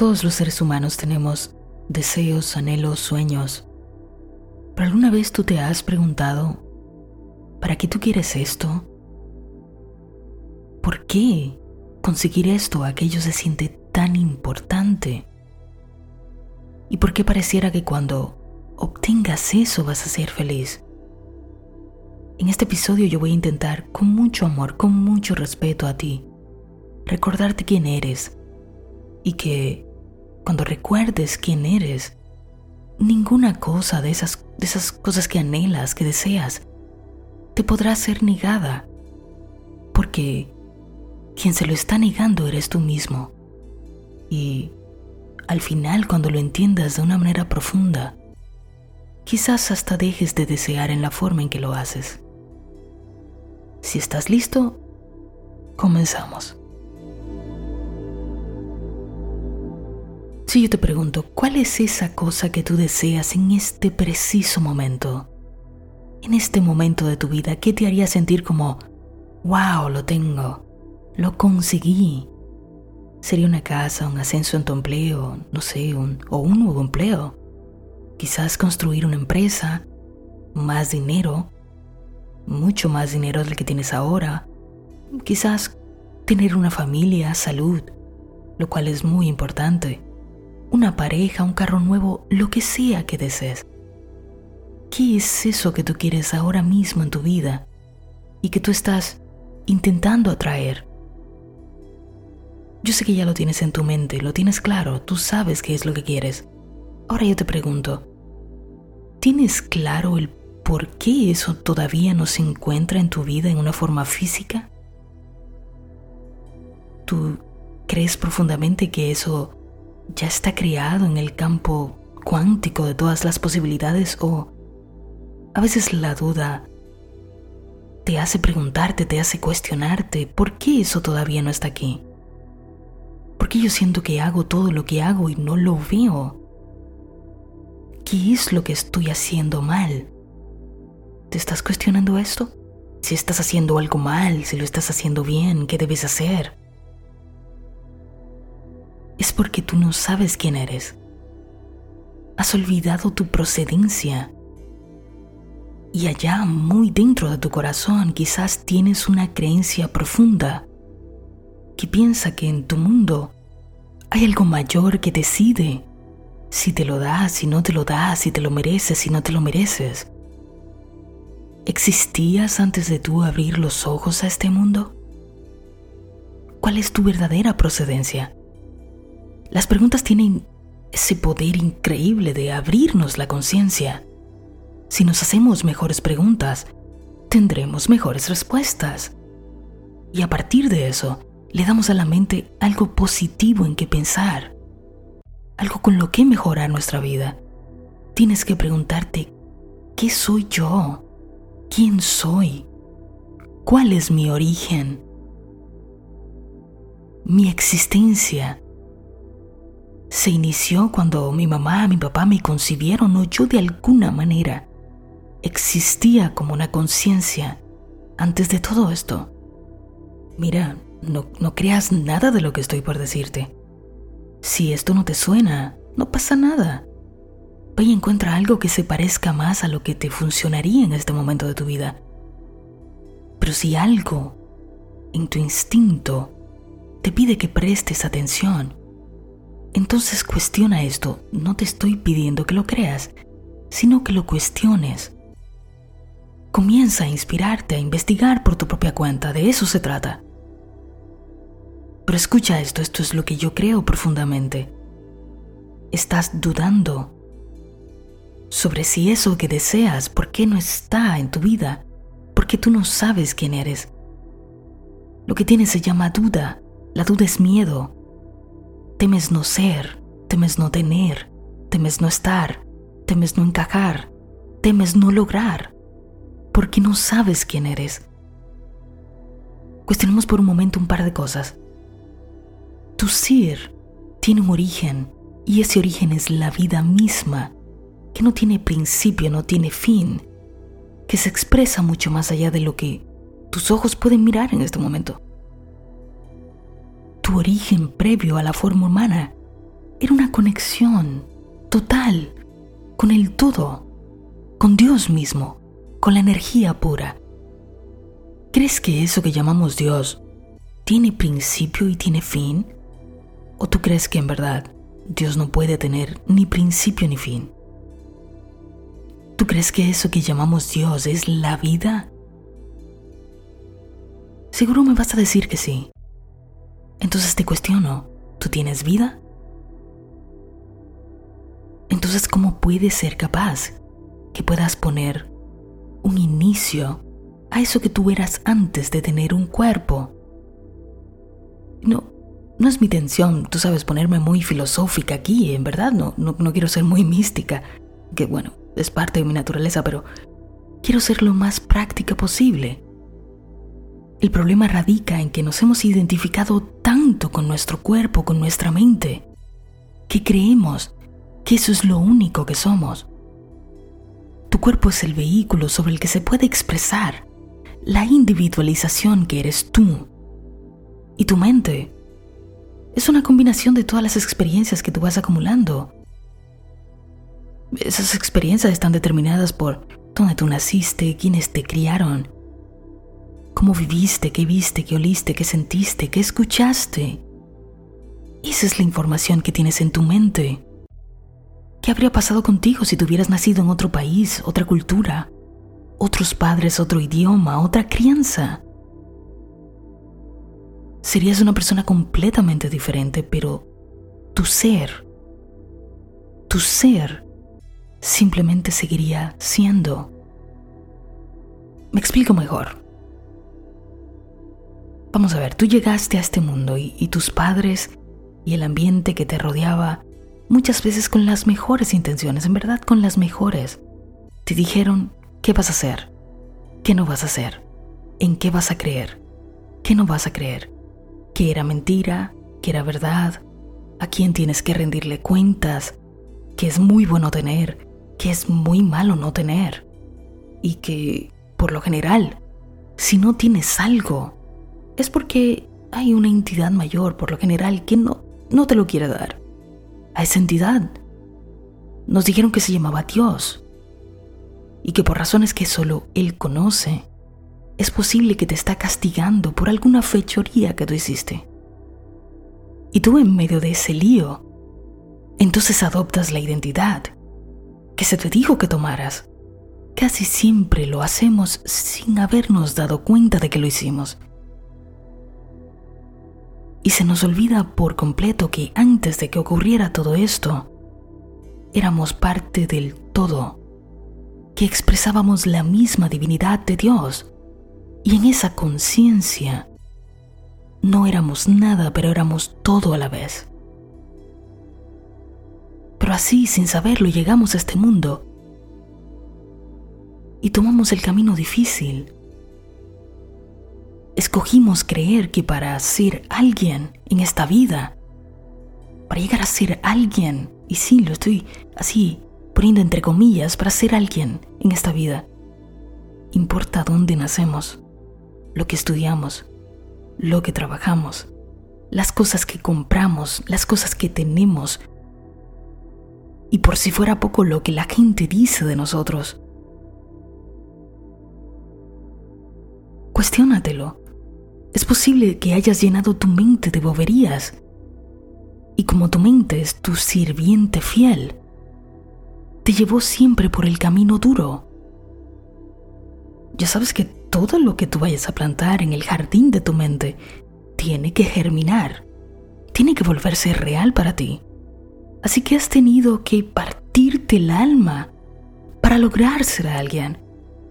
Todos los seres humanos tenemos deseos, anhelos, sueños. ¿Pero alguna vez tú te has preguntado, ¿para qué tú quieres esto? ¿Por qué conseguir esto, aquello se siente tan importante? ¿Y por qué pareciera que cuando obtengas eso vas a ser feliz? En este episodio yo voy a intentar, con mucho amor, con mucho respeto a ti, recordarte quién eres y que cuando recuerdes quién eres, ninguna cosa de esas, de esas cosas que anhelas, que deseas, te podrá ser negada, porque quien se lo está negando eres tú mismo. Y al final, cuando lo entiendas de una manera profunda, quizás hasta dejes de desear en la forma en que lo haces. Si estás listo, comenzamos. Si yo te pregunto, ¿cuál es esa cosa que tú deseas en este preciso momento? En este momento de tu vida, ¿qué te haría sentir como, wow, lo tengo? Lo conseguí. Sería una casa, un ascenso en tu empleo, no sé, un, o un nuevo empleo. Quizás construir una empresa, más dinero, mucho más dinero del que tienes ahora. Quizás tener una familia, salud, lo cual es muy importante. Una pareja, un carro nuevo, lo que sea que desees. ¿Qué es eso que tú quieres ahora mismo en tu vida y que tú estás intentando atraer? Yo sé que ya lo tienes en tu mente, lo tienes claro, tú sabes qué es lo que quieres. Ahora yo te pregunto, ¿tienes claro el por qué eso todavía no se encuentra en tu vida en una forma física? ¿Tú crees profundamente que eso ya está creado en el campo cuántico de todas las posibilidades o a veces la duda te hace preguntarte, te hace cuestionarte por qué eso todavía no está aquí? ¿Por qué yo siento que hago todo lo que hago y no lo veo? ¿Qué es lo que estoy haciendo mal? ¿Te estás cuestionando esto? Si estás haciendo algo mal, si lo estás haciendo bien, ¿qué debes hacer? Es porque tú no sabes quién eres. Has olvidado tu procedencia. Y allá, muy dentro de tu corazón, quizás tienes una creencia profunda que piensa que en tu mundo hay algo mayor que decide si te lo das, si no te lo das, si te lo mereces, si no te lo mereces. ¿Existías antes de tú abrir los ojos a este mundo? ¿Cuál es tu verdadera procedencia? Las preguntas tienen ese poder increíble de abrirnos la conciencia. Si nos hacemos mejores preguntas, tendremos mejores respuestas. Y a partir de eso, le damos a la mente algo positivo en que pensar, algo con lo que mejorar nuestra vida. Tienes que preguntarte, ¿qué soy yo? ¿Quién soy? ¿Cuál es mi origen? Mi existencia se inició cuando mi mamá, mi papá me concibieron o yo de alguna manera existía como una conciencia antes de todo esto. Mira, no, no creas nada de lo que estoy por decirte. Si esto no te suena, no pasa nada. Ve y encuentra algo que se parezca más a lo que te funcionaría en este momento de tu vida. Pero si algo en tu instinto te pide que prestes atención, entonces cuestiona esto. No te estoy pidiendo que lo creas, sino que lo cuestiones. Comienza a inspirarte, a investigar por tu propia cuenta, de eso se trata. Pero escucha esto, esto es lo que yo creo profundamente. Estás dudando sobre si eso que deseas, ¿por qué no está en tu vida? Porque tú no sabes quién eres. Lo que tienes se llama duda. La duda es miedo. Temes no ser, temes no tener, temes no estar, temes no encajar, temes no lograr, porque no sabes quién eres. Cuestionemos por un momento un par de cosas. Tu ser tiene un origen y ese origen es la vida misma, que no tiene principio, no tiene fin, que se expresa mucho más allá de lo que tus ojos pueden mirar en este momento. Tu origen previo a la forma humana era una conexión total con el todo, con Dios mismo, con la energía pura. ¿Crees que eso que llamamos Dios tiene principio y tiene fin? ¿O tú crees que en verdad Dios no puede tener ni principio ni fin? ¿Tú crees que eso que llamamos Dios es la vida? Seguro me vas a decir que sí. Entonces te cuestiono, ¿tú tienes vida? Entonces, ¿cómo puedes ser capaz que puedas poner un inicio a eso que tú eras antes de tener un cuerpo. No, no es mi intención, tú sabes, ponerme muy filosófica aquí, en verdad, no, no, no quiero ser muy mística, que bueno, es parte de mi naturaleza, pero quiero ser lo más práctica posible. El problema radica en que nos hemos identificado tanto con nuestro cuerpo, con nuestra mente, que creemos que eso es lo único que somos. Tu cuerpo es el vehículo sobre el que se puede expresar la individualización que eres tú. Y tu mente es una combinación de todas las experiencias que tú vas acumulando. Esas experiencias están determinadas por dónde tú naciste, quiénes te criaron, cómo viviste, qué viste, qué oliste, qué sentiste, qué escuchaste. Esa es la información que tienes en tu mente. ¿Qué habría pasado contigo si tuvieras nacido en otro país, otra cultura? otros padres, otro idioma, otra crianza. Serías una persona completamente diferente, pero tu ser, tu ser simplemente seguiría siendo. Me explico mejor. Vamos a ver, tú llegaste a este mundo y, tus padres y el ambiente que te rodeaba, muchas veces con las mejores intenciones, en verdad con las mejores, te dijeron, ¿Qué vas a hacer? ¿Qué no vas a hacer? ¿En qué vas a creer? ¿Qué no vas a creer? ¿Qué era mentira? ¿Qué era verdad? ¿A quién tienes que rendirle cuentas? ¿Qué es muy bueno tener? ¿Qué es muy malo no tener? Y que, por lo general, si no tienes algo, es porque hay una entidad mayor, por lo general, que no, no te lo quiere dar. A esa entidad. Nos dijeron que se llamaba Dios y que por razones que solo Él conoce, es posible que te está castigando por alguna fechoría que tú hiciste. Y tú en medio de ese lío, entonces adoptas la identidad que se te dijo que tomaras. Casi siempre lo hacemos sin habernos dado cuenta de que lo hicimos. Y se nos olvida por completo que antes de que ocurriera todo esto, éramos parte del todo que expresábamos la misma divinidad de Dios. Y en esa conciencia no éramos nada, pero éramos todo a la vez. Pero así, sin saberlo, llegamos a este mundo y tomamos el camino difícil. Escogimos creer que para ser alguien en esta vida, para llegar a ser alguien, y sí, lo estoy así poniendo entre comillas, para ser alguien en esta vida. Importa dónde nacemos, lo que estudiamos, lo que trabajamos, las cosas que compramos, las cosas que tenemos. Y por si fuera poco lo que la gente dice de nosotros. Cuestiónatelo. Es posible que hayas llenado tu mente de boberías. Y como tu mente es tu sirviente fiel, te llevó siempre por el camino duro. Ya sabes que todo lo que tú vayas a plantar en el jardín de tu mente tiene que germinar, tiene que volverse real para ti. Así que has tenido que partirte el alma para lograr ser alguien,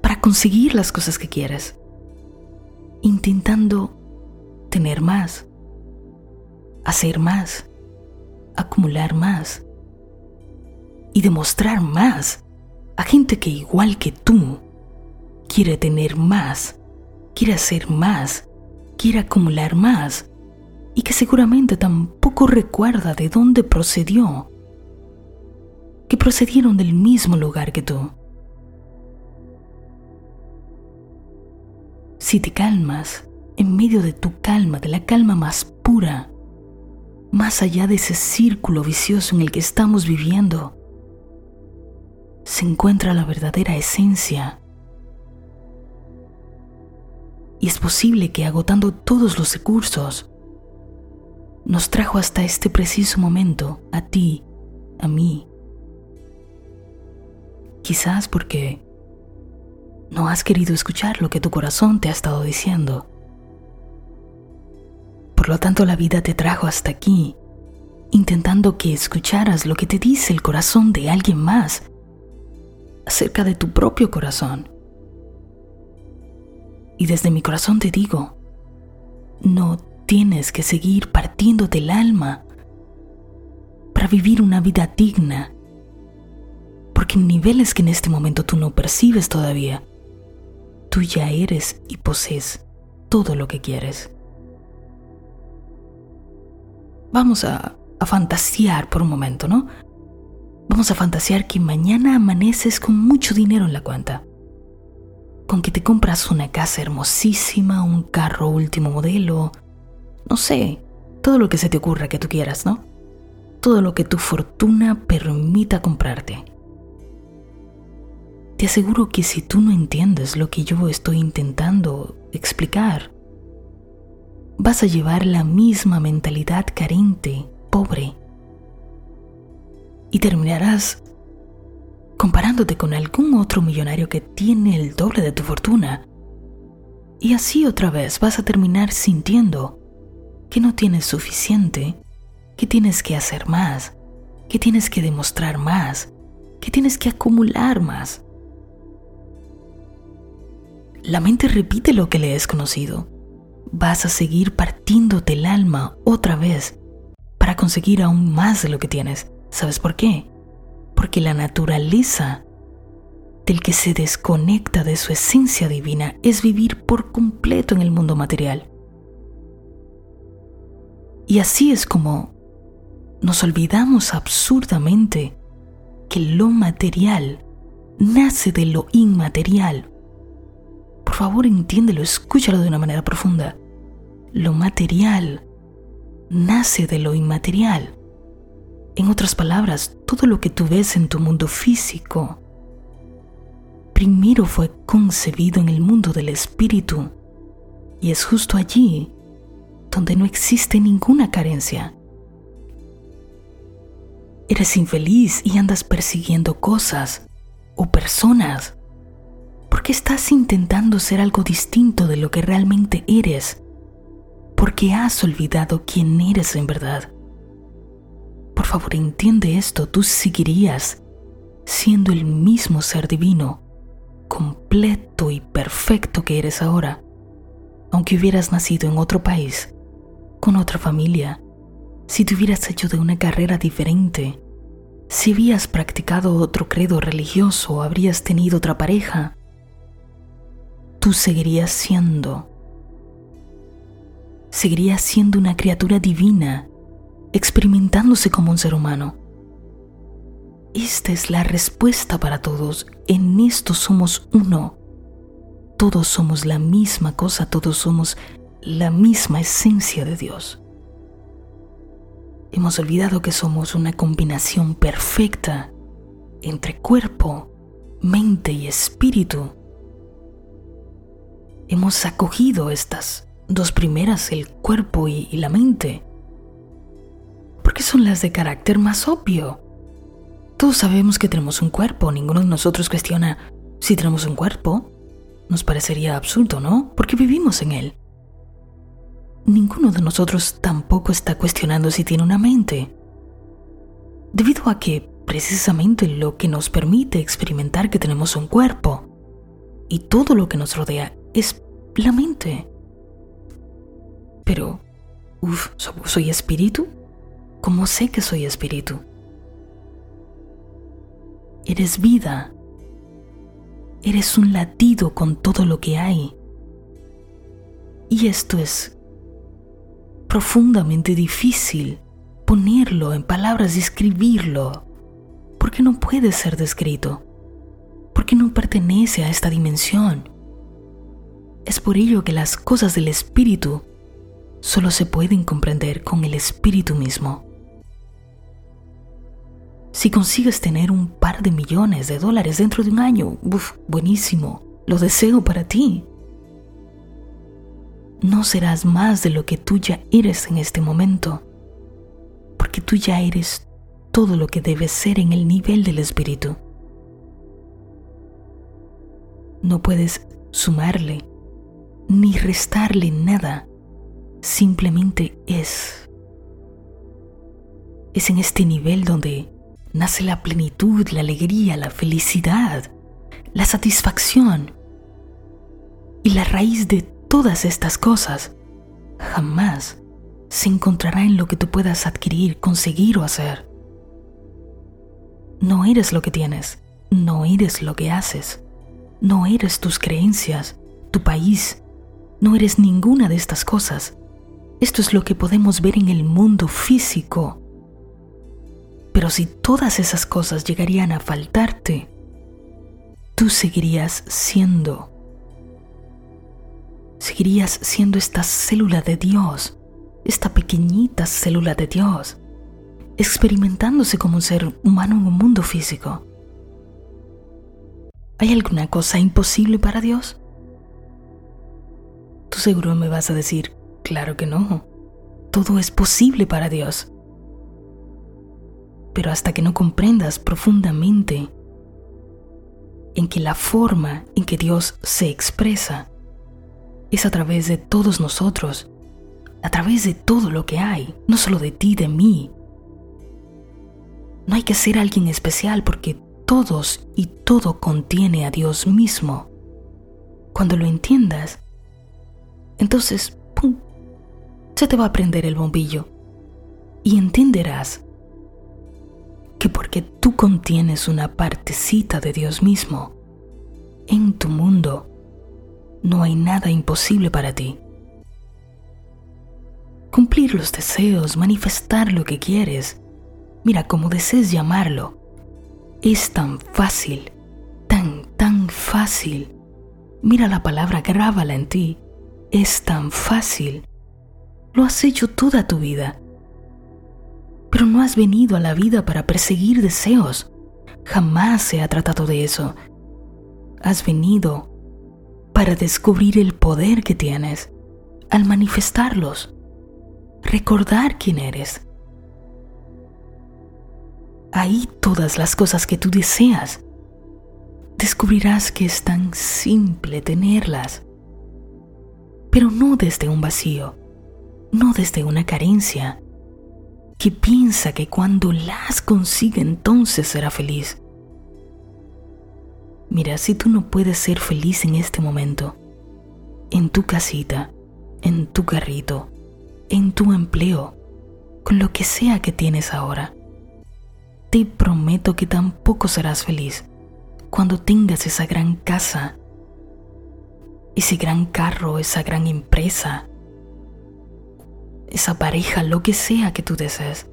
para conseguir las cosas que quieres, intentando tener más, hacer más, acumular más y demostrar más a gente que igual que tú quiere tener más, quiere hacer más, quiere acumular más y que seguramente tampoco recuerda de dónde procedió, que procedieron del mismo lugar que tú. Si te calmas, en medio de tu calma, de la calma más pura, más allá de ese círculo vicioso en el que estamos viviendo, se encuentra la verdadera esencia. Y es posible que agotando todos los recursos, nos trajo hasta este preciso momento, a ti, a mí. Quizás porque no has querido escuchar lo que tu corazón te ha estado diciendo. Por lo tanto, la vida te trajo hasta aquí, intentando que escucharas lo que te dice el corazón de alguien más acerca de tu propio corazón. Y desde mi corazón te digo, no tienes que seguir partiéndote el alma para vivir una vida digna, porque en niveles que en este momento tú no percibes todavía, tú ya eres y posees todo lo que quieres. Vamos a, a fantasear por un momento, ¿no? Vamos a fantasear que mañana amaneces con mucho dinero en la cuenta. Con que te compras una casa hermosísima, un carro último modelo, no sé, todo lo que se te ocurra que tú quieras, ¿no? Todo lo que tu fortuna permita comprarte. Te aseguro que si tú no entiendes lo que yo estoy intentando explicar, vas a llevar la misma mentalidad carente, pobre, y terminarás comparándote con algún otro millonario que tiene el doble de tu fortuna. Y así otra vez vas a terminar sintiendo que no tienes suficiente, que tienes que hacer más, que tienes que demostrar más, que tienes que acumular más. La mente repite lo que le es conocido. Vas a seguir partiéndote el alma otra vez para conseguir aún más de lo que tienes. ¿Sabes por qué? Porque la naturaleza del que se desconecta de su esencia divina es vivir por completo en el mundo material. Y así es como nos olvidamos absurdamente que lo material nace de lo inmaterial. Por favor, entiéndelo, escúchalo de una manera profunda. Lo material nace de lo inmaterial. En otras palabras, todo lo que tú ves en tu mundo físico primero fue concebido en el mundo del espíritu y es justo allí donde no existe ninguna carencia. Eres infeliz y andas persiguiendo cosas o personas porque estás intentando ser algo distinto de lo que realmente eres, porque has olvidado quién eres en verdad. Por favor, entiende esto, tú seguirías siendo el mismo ser divino, completo y perfecto que eres ahora, aunque hubieras nacido en otro país, con otra familia, si te hubieras hecho de una carrera diferente, si habías practicado otro credo religioso habrías tenido otra pareja, tú seguirías siendo. Seguirías siendo una criatura divina experimentándose como un ser humano. Esta es la respuesta para todos. En esto somos uno. Todos somos la misma cosa, todos somos la misma esencia de Dios. Hemos olvidado que somos una combinación perfecta entre cuerpo, mente y espíritu. Hemos acogido estas dos primeras, el cuerpo y, la mente, porque son las de carácter más obvio. Todos sabemos que tenemos un cuerpo, ninguno de nosotros cuestiona si tenemos un cuerpo. Nos parecería absurdo, ¿no? Porque vivimos en él. Ninguno de nosotros tampoco está cuestionando si tiene una mente. Debido a que precisamente lo que nos permite experimentar que tenemos un cuerpo y todo lo que nos rodea es la mente. Pero, uff, ¿soy espíritu? ¿Cómo sé que soy espíritu? Eres vida. Eres un latido con todo lo que hay. Y esto es profundamente difícil ponerlo en palabras y escribirlo, porque no puede ser descrito, porque no pertenece a esta dimensión. Es por ello que las cosas del espíritu solo se pueden comprender con el espíritu mismo. Si consigues tener un par de millones de dólares dentro de un año, uf, buenísimo, lo deseo para ti. No serás más de lo que tú ya eres en este momento, porque tú ya eres todo lo que debes ser en el nivel del espíritu. No puedes sumarle ni restarle nada, simplemente es. Es en este nivel donde nace la plenitud, la alegría, la felicidad, la satisfacción. Y la raíz de todas estas cosas jamás se encontrará en lo que tú puedas adquirir, conseguir o hacer. No eres lo que tienes, no eres lo que haces, no eres tus creencias, tu país, no eres ninguna de estas cosas. Esto es lo que podemos ver en el mundo físico. Pero si todas esas cosas llegarían a faltarte, tú seguirías siendo. Seguirías siendo esta célula de Dios, esta pequeñita célula de Dios, experimentándose como un ser humano en un mundo físico. ¿Hay alguna cosa imposible para Dios? Tú seguro me vas a decir, claro que no, todo es posible para Dios. Pero hasta que no comprendas profundamente en que la forma en que Dios se expresa es a través de todos nosotros, a través de todo lo que hay, no solo de ti, de mí. No hay que ser alguien especial porque todos y todo contiene a Dios mismo. Cuando lo entiendas, entonces, ¡pum!, se te va a prender el bombillo y entenderás que porque tú contienes una partecita de Dios mismo en tu mundo, no hay nada imposible para ti. Cumplir los deseos, manifestar lo que quieres, mira como desees llamarlo, es tan fácil, tan, tan fácil. Mira la palabra, grábala en ti es tan fácil. Lo has hecho toda tu vida. Pero no has venido a la vida para perseguir deseos. Jamás se ha tratado de eso. Has venido para descubrir el poder que tienes al manifestarlos. Recordar quién eres. Ahí todas las cosas que tú deseas. Descubrirás que es tan simple tenerlas pero no desde un vacío, no desde una carencia, que piensa que cuando las consigue entonces será feliz. Mira, si tú no puedes ser feliz en este momento, en tu casita, en tu carrito, en tu empleo, con lo que sea que tienes ahora, te prometo que tampoco serás feliz cuando tengas esa gran casa ese gran carro, esa gran empresa, esa pareja, lo que sea que tú desees.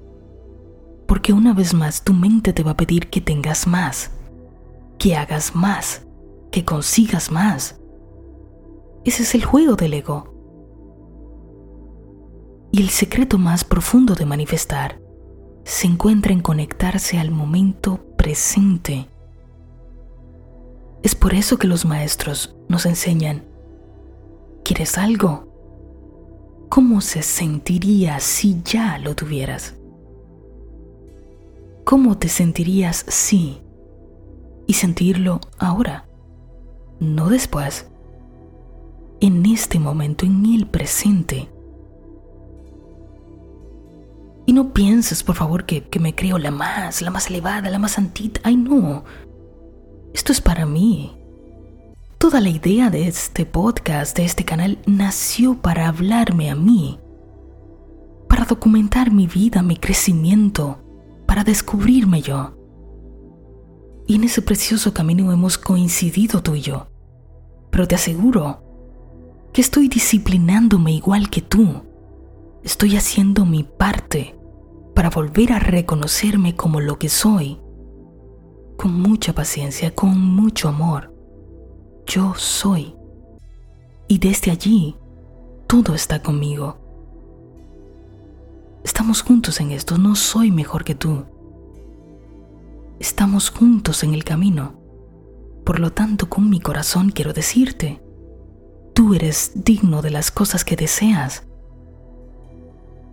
Porque una vez más tu mente te va a pedir que tengas más, que hagas más, que consigas más. Ese es el juego del ego. Y el secreto más profundo de manifestar se encuentra en conectarse al momento presente. Es por eso que los maestros nos enseñan ¿Quieres algo? ¿Cómo se sentiría si ya lo tuvieras? ¿Cómo te sentirías si? Y sentirlo ahora, no después, en este momento, en el presente. Y no pienses, por favor, que, que, me creo la más, la más elevada, la más santita. Ay, no. Esto es para mí. Toda la idea de este podcast, de este canal, nació para hablarme a mí, para documentar mi vida, mi crecimiento, para descubrirme yo. Y en ese precioso camino hemos coincidido tú y yo. Pero te aseguro que estoy disciplinándome igual que tú. Estoy haciendo mi parte para volver a reconocerme como lo que soy, con mucha paciencia, con mucho amor yo soy. Y desde allí, todo está conmigo. Estamos juntos en esto, no soy mejor que tú. Estamos juntos en el camino. Por lo tanto, con mi corazón quiero decirte, tú eres digno de las cosas que deseas.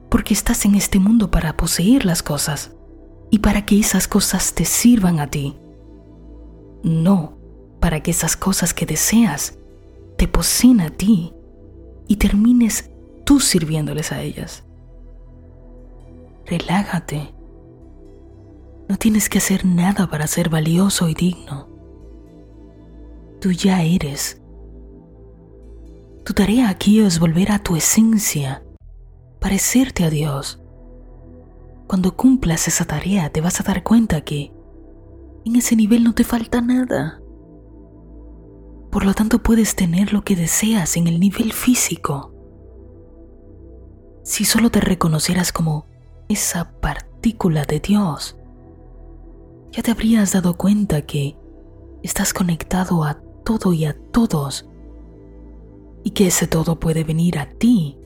Porque estás en este mundo para poseer las cosas y para que esas cosas te sirvan a ti. No para que esas cosas que deseas te poseen a ti y termines tú sirviéndoles a ellas. Relájate. No tienes que hacer nada para ser valioso y digno. Tú ya eres. Tu tarea aquí es volver a tu esencia, parecerte a Dios. Cuando cumplas esa tarea te vas a dar cuenta que en ese nivel no te falta nada. Por lo tanto puedes tener lo que deseas en el nivel físico. Si solo te reconocieras como esa partícula de Dios, ya te habrías dado cuenta que estás conectado a todo y a todos y que ese todo puede venir a ti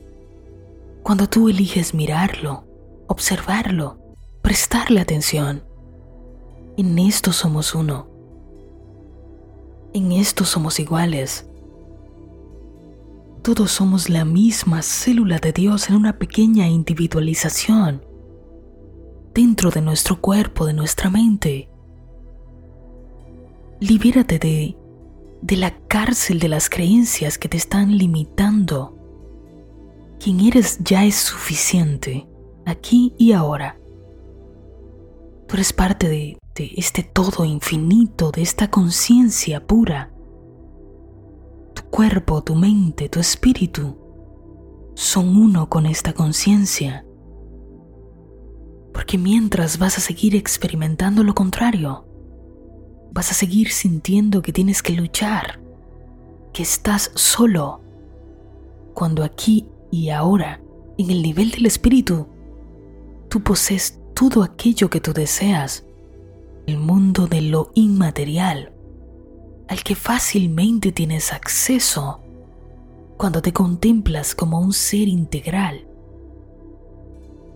cuando tú eliges mirarlo, observarlo, prestarle atención. En esto somos uno. En esto somos iguales. Todos somos la misma célula de Dios en una pequeña individualización dentro de nuestro cuerpo, de nuestra mente. Libérate de, de la cárcel de las creencias que te están limitando. Quien eres ya es suficiente, aquí y ahora. Tú eres parte de, de este todo infinito, de esta conciencia pura. Tu cuerpo, tu mente, tu espíritu son uno con esta conciencia. Porque mientras vas a seguir experimentando lo contrario, vas a seguir sintiendo que tienes que luchar, que estás solo, cuando aquí y ahora, en el nivel del espíritu, tú posees todo aquello que tú deseas, el mundo de lo inmaterial, al que fácilmente tienes acceso cuando te contemplas como un ser integral,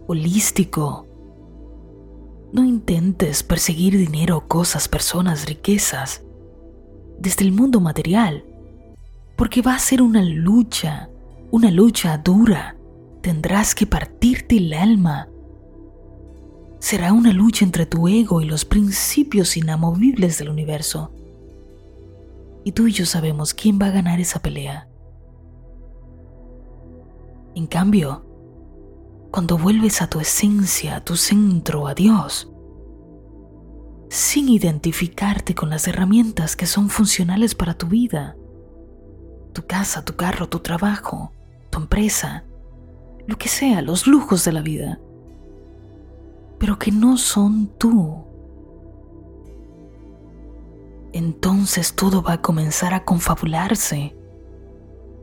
holístico, no intentes perseguir dinero, cosas, personas, riquezas desde el mundo material, porque va a ser una lucha, una lucha dura. Tendrás que partirte el alma. Será una lucha entre tu ego y los principios inamovibles del universo. Y tú y yo sabemos quién va a ganar esa pelea. En cambio, cuando vuelves a tu esencia, a tu centro, a Dios, sin identificarte con las herramientas que son funcionales para tu vida, tu casa, tu carro, tu trabajo, tu empresa, lo que sea, los lujos de la vida, pero que no son tú. Entonces todo va a comenzar a confabularse,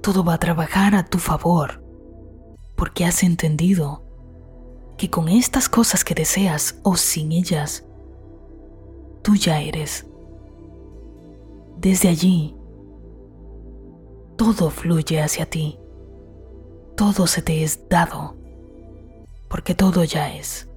todo va a trabajar a tu favor porque has entendido que con estas cosas que deseas o sin ellas, tú ya eres. Desde allí, todo fluye hacia ti, todo se te es dado, porque todo ya es.